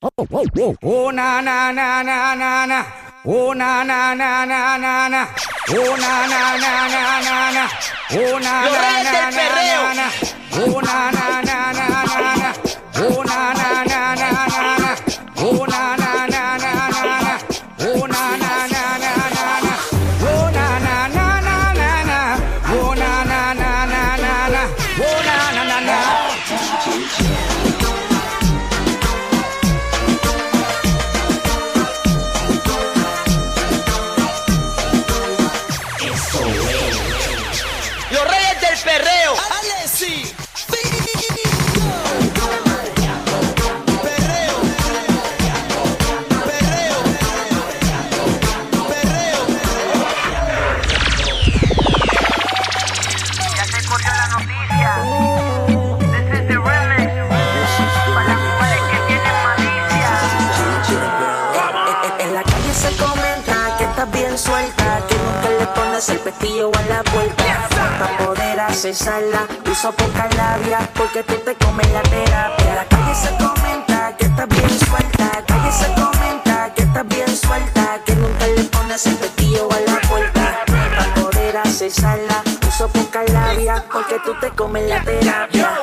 Oh na na na na na na. Oh na na na na na na. Oh na na na na na na. Oh na na na na na na. Oh na na na na na na. Oh na na na na na el pestillo a la vuelta. Para poder accesarla, uso poca labia porque tú te comes la terapia. La calle se comenta que estás bien suelta, calle se comenta que estás bien suelta, que nunca le pones el pestillo a la puerta. Para poder accesarla, uso poca labia porque tú te comes la terapia.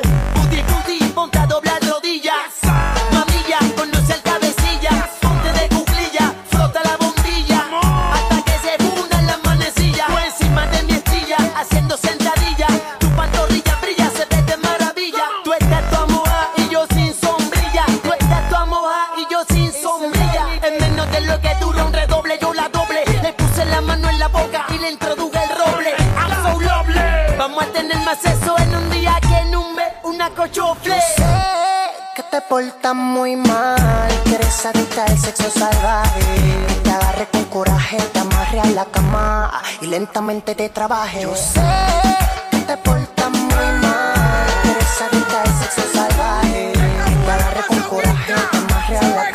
Te portas muy mal, quieres adicta al sexo salvaje. Que te agarre con coraje, te amarre a la cama y lentamente te trabaje. Yo sé que te portas muy mal, quieres adicta al sexo salvaje. Que te agarre con coraje, te amarre a la cama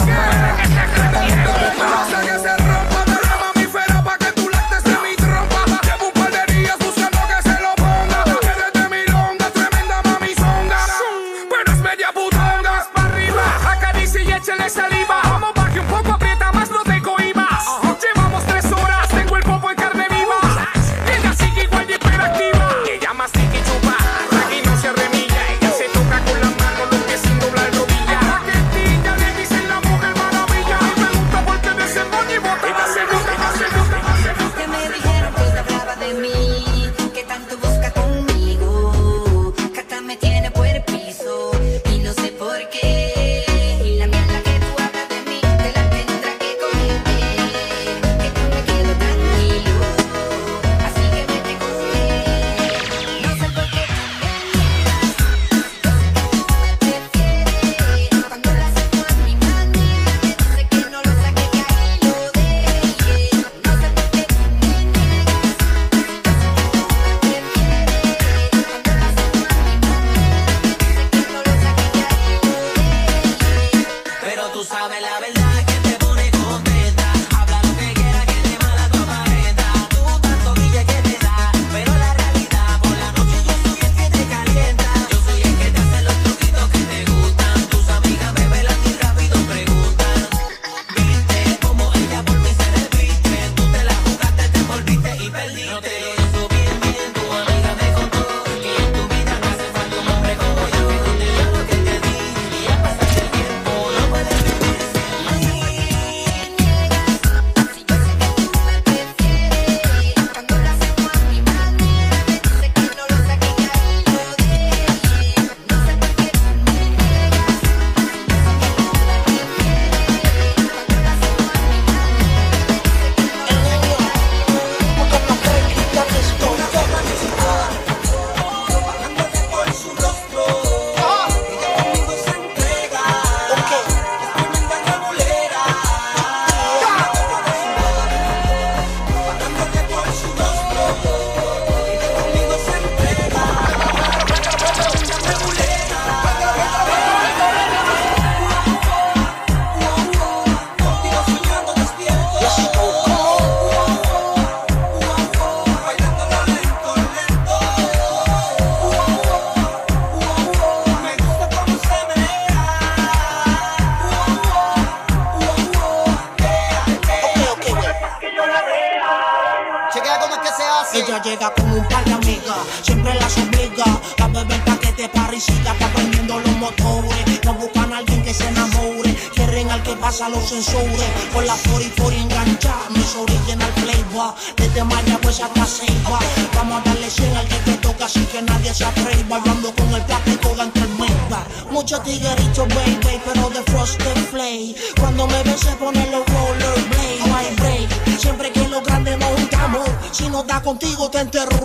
los sensores. Con la 44 enganchada, mis original flavor. Desde Mayagüez hasta Ceiba. Vamos a darle 100 al que te toca así que nadie se atreva. Hablando con el plástico del mesa. Muchos tigueritos, baby, pero de frosted flay. Cuando me ven se ponen los rollerblades. No hay break. Siempre que lo grande nos juntamos. Si no da contigo, te enterro.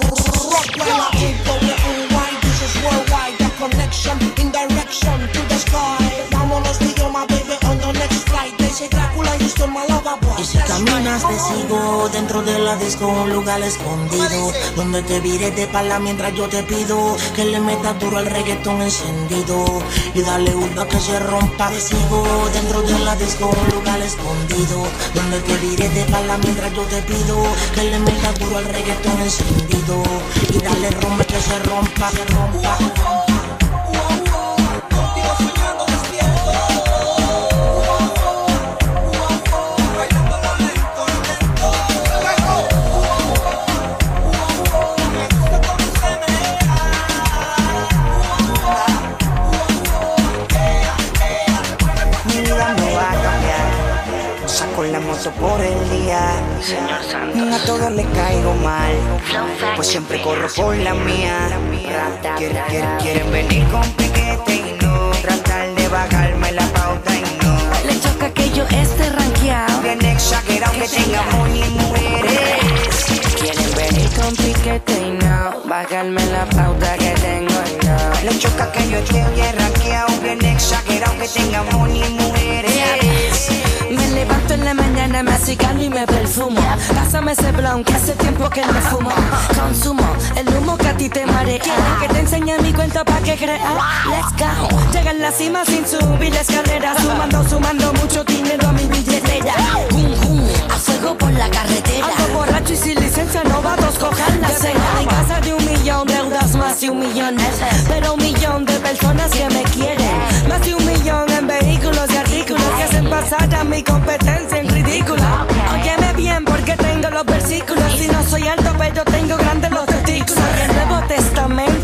Caminas te sigo. Dentro de la disco un lugar escondido. Donde te viré de pala mientras yo te pido Que le metas duro al reggaetón encendido Y dale una que se rompa. Te sigo. Dentro de la disco un lugar escondido. Donde te viré de pala mientras yo te pido Que le metas duro al reggaetón encendido Y dale rompe que se rompa, se rompa Por el día. A todos les caigo mal. Pues siempre corro por la mía. Quieren, quieren, quieren venir con piquete y no. Tratar de bajarme la pauta y no. Le choca que yo esté rankeado. Bien exagerado que tengamos ni mujeres. Quieren con piquete y no bajarme la pauta que tengo y no. Le choca que yo esté bien rankeado, bien exagerado que tengamos ni mujeres. Me levanto en la mañana, me acicalo y me perfumo. Pásame ese blunt que hace tiempo que no fumo. Consumo el humo que a ti te marea. Quieren que te enseñe mi cuenta pa' que creas. Let's go. Llega en la cima sin subir la escalera. Sumando, sumando mucho dinero a mi billetera. Boom, boom. A fuego por la carretera. Ando borracho y sin licencia, novatos, cojan la cena. En casa de un millón, deudas más de un millón. Pero un millón de personas que me quieren. Más de un millón en vehículos y artículos que hacen pasar a mi competencia en ridículo. Óyeme bien porque tengo los versículos. Si no soy alto, pero tengo grandes los testículos. Soy el Nuevo Testamento,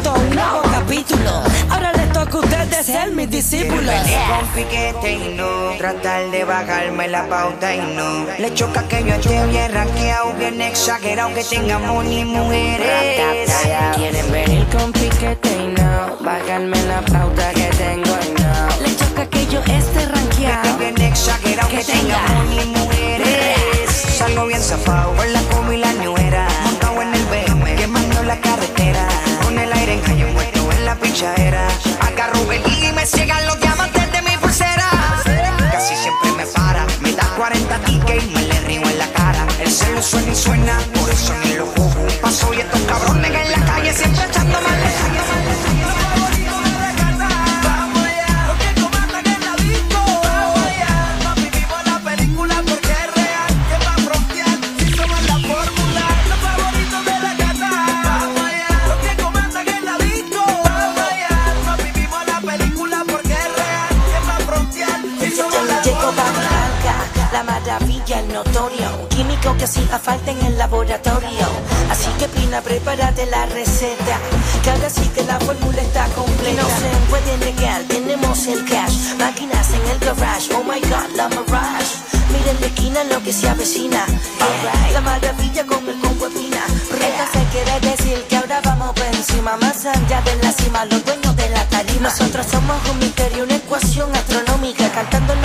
ser mis discípulos. Con piquete y no Tratar de bajarme la pauta y no. Le choca que yo esté bien rankeado, bien exagerado Que tengamos ni mujeres. Quieren venir con piquete y no. Bajarme la pauta que tengo y no. Le choca que yo esté rankeado. Bien exagerado que tengamos ni mujeres. Salgo bien zafado con la combi y la ñuera Montado en el BM, quemando la carretera. Con el aire en calle muerto en la pinchadera el y me ciegan los diamantes de mi pulsera. Casi siempre me para, me da 40 tickets y me le río en la cara. El celo suena y suena, por eso ni lo cojo Paso y estos cabrones en la calle siempre echando prepárate la receta. Que ahora sí que la fórmula está completa. No se puede negar, tenemos el cash. Máquinas en el garage, oh my god, la mirage. Miren la esquina lo que se avecina. Alright, La maravilla con el combo de Pina. Entonces quiere decir que ahora vamos por encima. Más allá de la cima, los dueños de la tarima. Nosotros somos un misterio, una ecuación astronómica. Cantando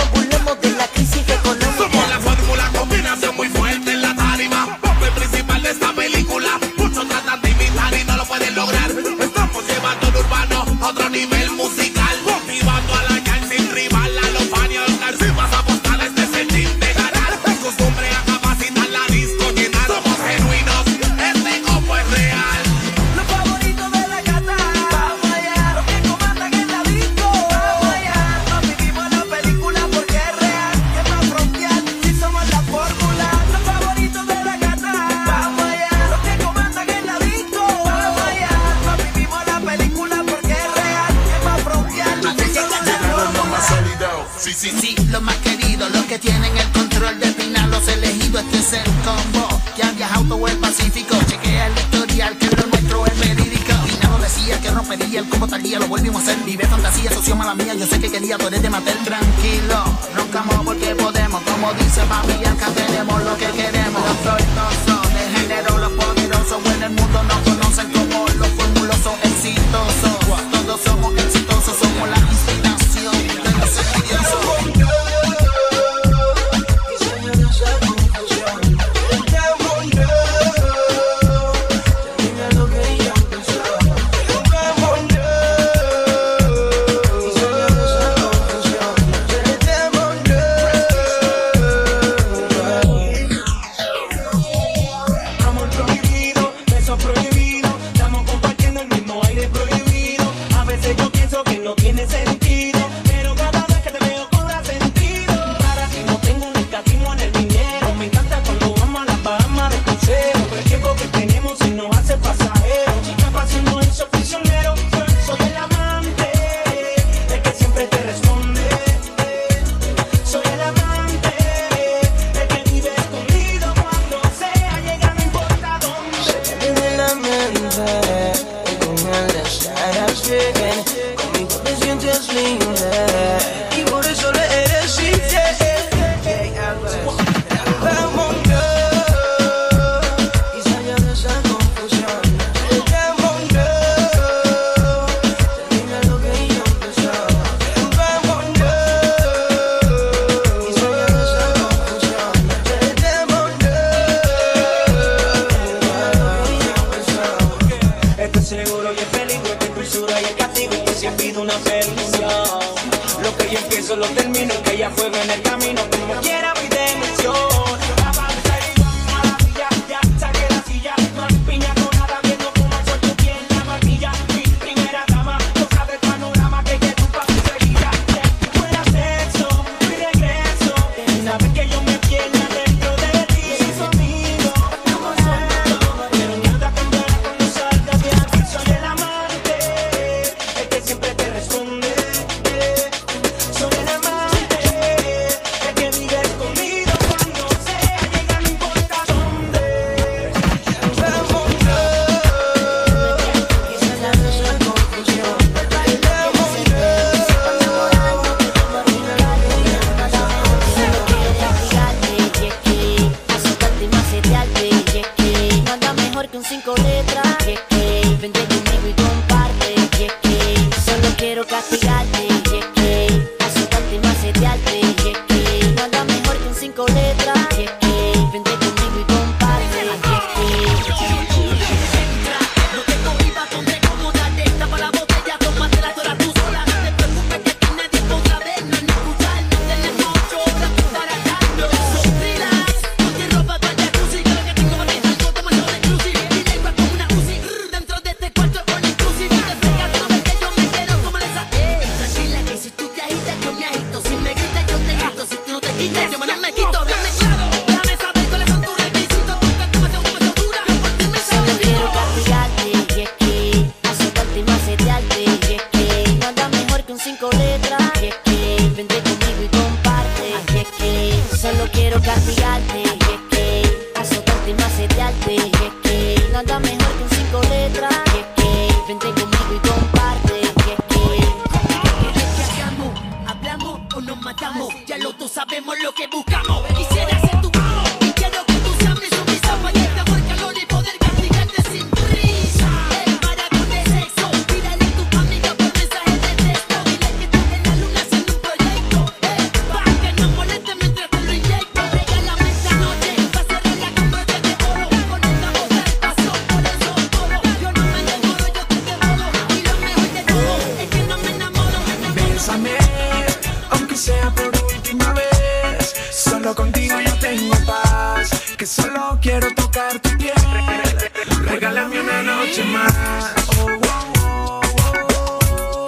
noche más. Oh, oh, oh, oh,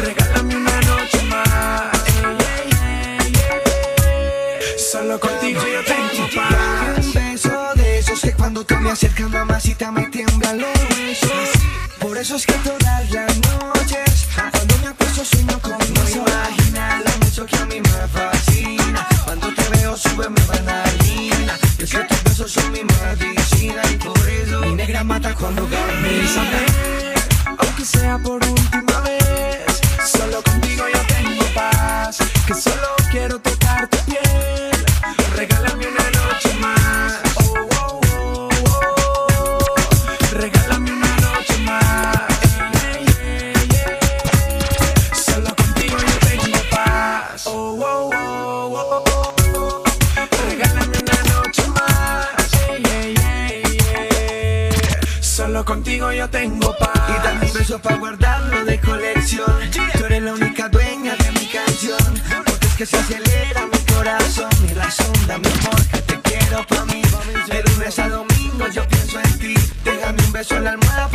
Regálame una noche más. Solo contigo yo tengo paz. Un beso de esos que cuando tú me acercas, mamacita, me tiemblan los huesos. Por eso es que todas las noches eres la única dueña de mi canción. Porque es que se acelera mi corazón, mi razón, dame amor, que te quiero pa' mí. De lunes a domingo yo pienso en ti. Déjame un beso en la almohada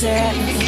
set.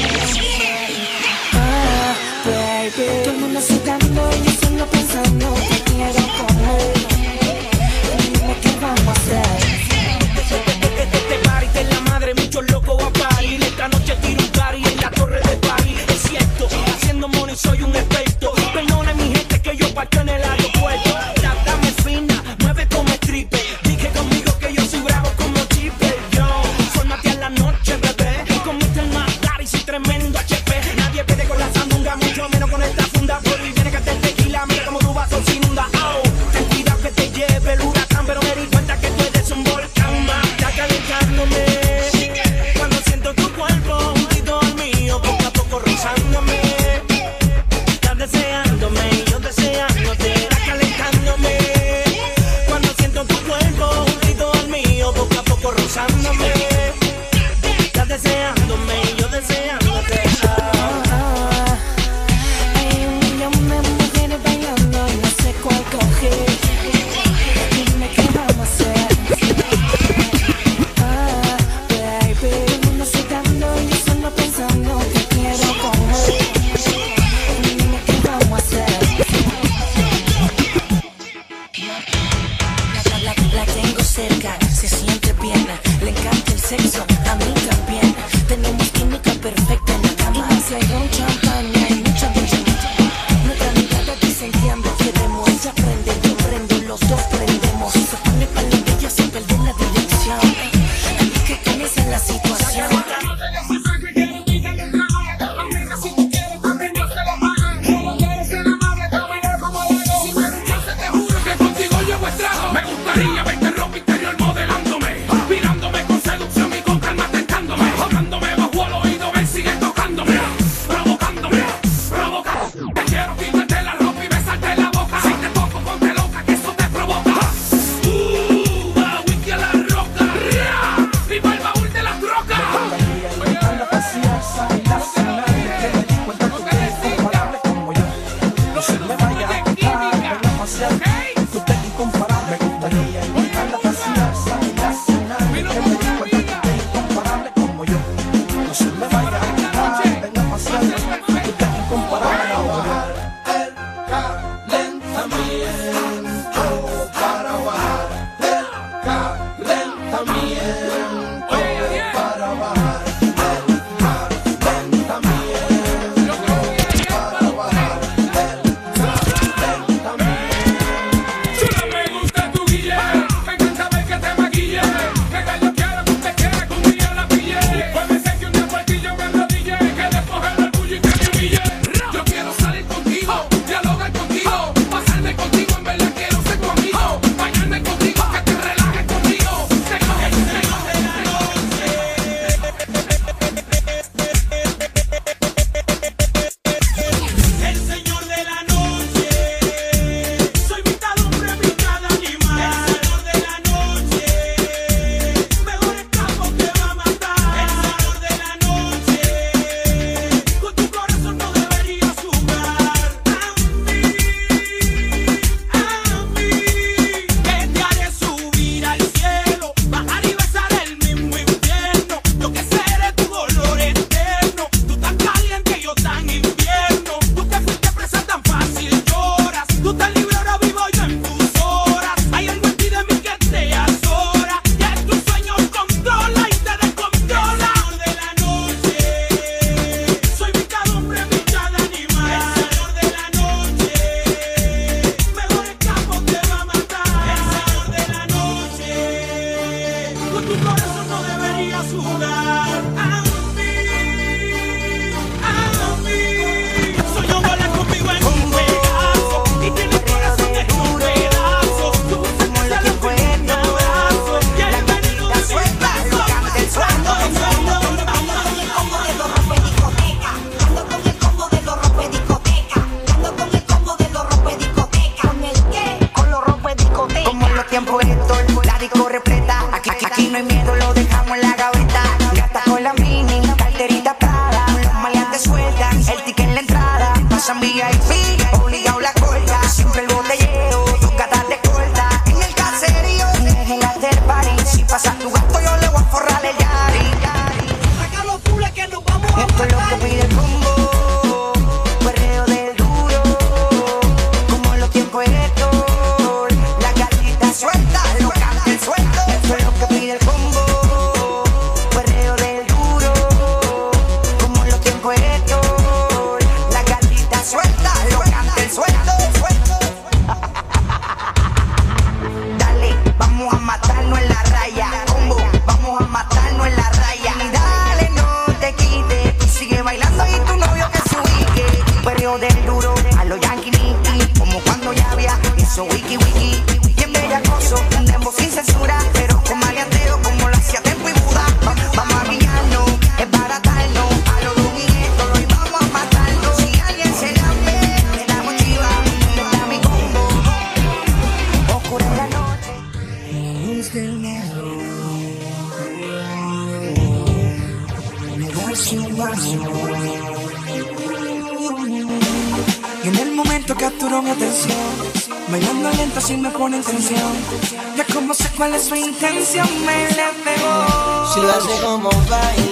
su intención me la pegó. Si lo hace como baila.